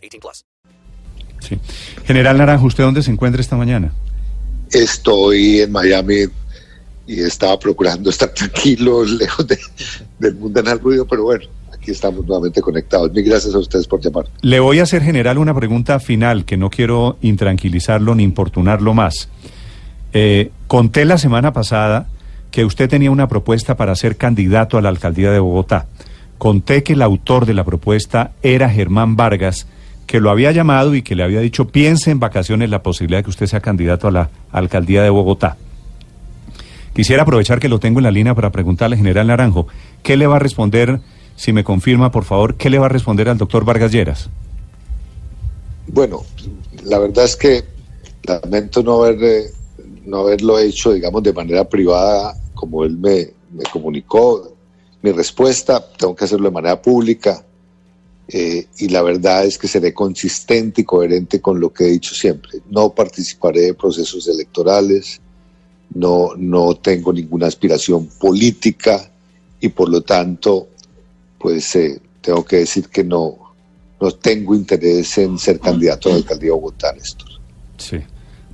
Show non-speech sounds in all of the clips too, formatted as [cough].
18 plus. Sí. General Naranjo, ¿usted dónde se encuentra esta mañana? Estoy en Miami y estaba procurando estar [laughs] tranquilo, lejos de, del mundanal ruido, pero bueno, aquí estamos nuevamente conectados. Mil gracias a ustedes por llamar. Le voy a hacer, general, una pregunta final que no quiero intranquilizarlo ni importunarlo más. Eh, conté la semana pasada que usted tenía una propuesta para ser candidato a la alcaldía de Bogotá. Conté que el autor de la propuesta era Germán Vargas, que lo había llamado y que le había dicho, piense en vacaciones la posibilidad de que usted sea candidato a la alcaldía de Bogotá. Quisiera aprovechar que lo tengo en la línea para preguntarle, general Naranjo, ¿qué le va a responder, si me confirma, por favor, qué le va a responder al doctor Vargas Lleras? Bueno, la verdad es que lamento no haber, eh, no haberlo hecho, digamos, de manera privada, como él me, me comunicó. Mi respuesta, tengo que hacerlo de manera pública. Eh, y la verdad es que seré consistente y coherente con lo que he dicho siempre. No participaré de procesos electorales, no, no tengo ninguna aspiración política y por lo tanto, pues eh, tengo que decir que no, no tengo interés en ser candidato a la alcaldía de Bogotá, Néstor. Sí.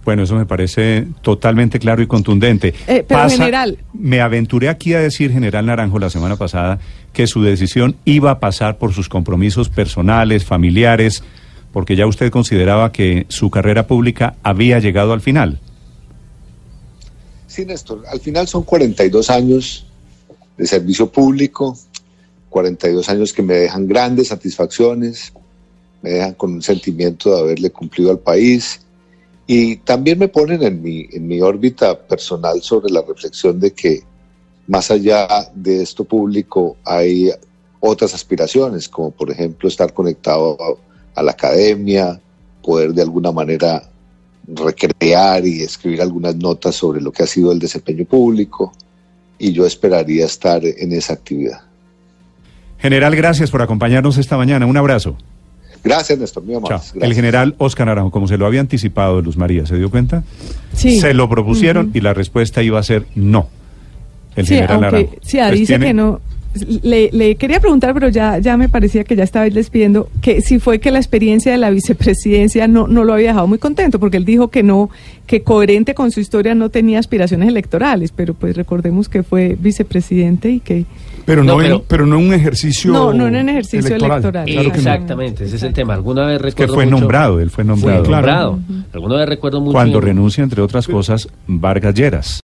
Bueno, eso me parece totalmente claro y contundente. Eh, pero general. Me aventuré aquí a decir, general Naranjo, la semana pasada, que su decisión iba a pasar por sus compromisos personales, familiares, porque ya usted consideraba que su carrera pública había llegado al final. Sí, Néstor, al final son 42 años de servicio público, 42 años que me dejan grandes satisfacciones, me dejan con un sentimiento de haberle cumplido al país y también me ponen en mi, en mi órbita personal sobre la reflexión de que más allá de esto público hay otras aspiraciones, como por ejemplo estar conectado a, a la academia, poder de alguna manera recrear y escribir algunas notas sobre lo que ha sido el desempeño público y yo esperaría estar en esa actividad. General, gracias por acompañarnos esta mañana. Un abrazo. Gracias, Néstor. Mío más. El general Oscar Naranjo, como se lo había anticipado Luz María, ¿se dio cuenta? Sí. Se lo propusieron y la respuesta iba a ser no. El sí, general aunque Naranjo. sí, Pues dice tiene- que no. Le, le quería preguntar, pero ya, ya me parecía que ya estaba despidiendo, que si fue que la experiencia de la vicepresidencia no, no lo había dejado muy contento, porque él dijo que no, que coherente con su historia no tenía aspiraciones electorales, pero pues recordemos que fue vicepresidente y que... Pero no, No, en, pero- pero no en un ejercicio No, no en un ejercicio electoral. Claro que no. Exactamente, ese es el tema. Alguna vez Es que recuerdo fue mucho- nombrado, él fue Fue nombrado. claro. nombrado. Alguna vez recuerdo mucho Cuando en- renuncia, entre otras cosas, Vargas Lleras.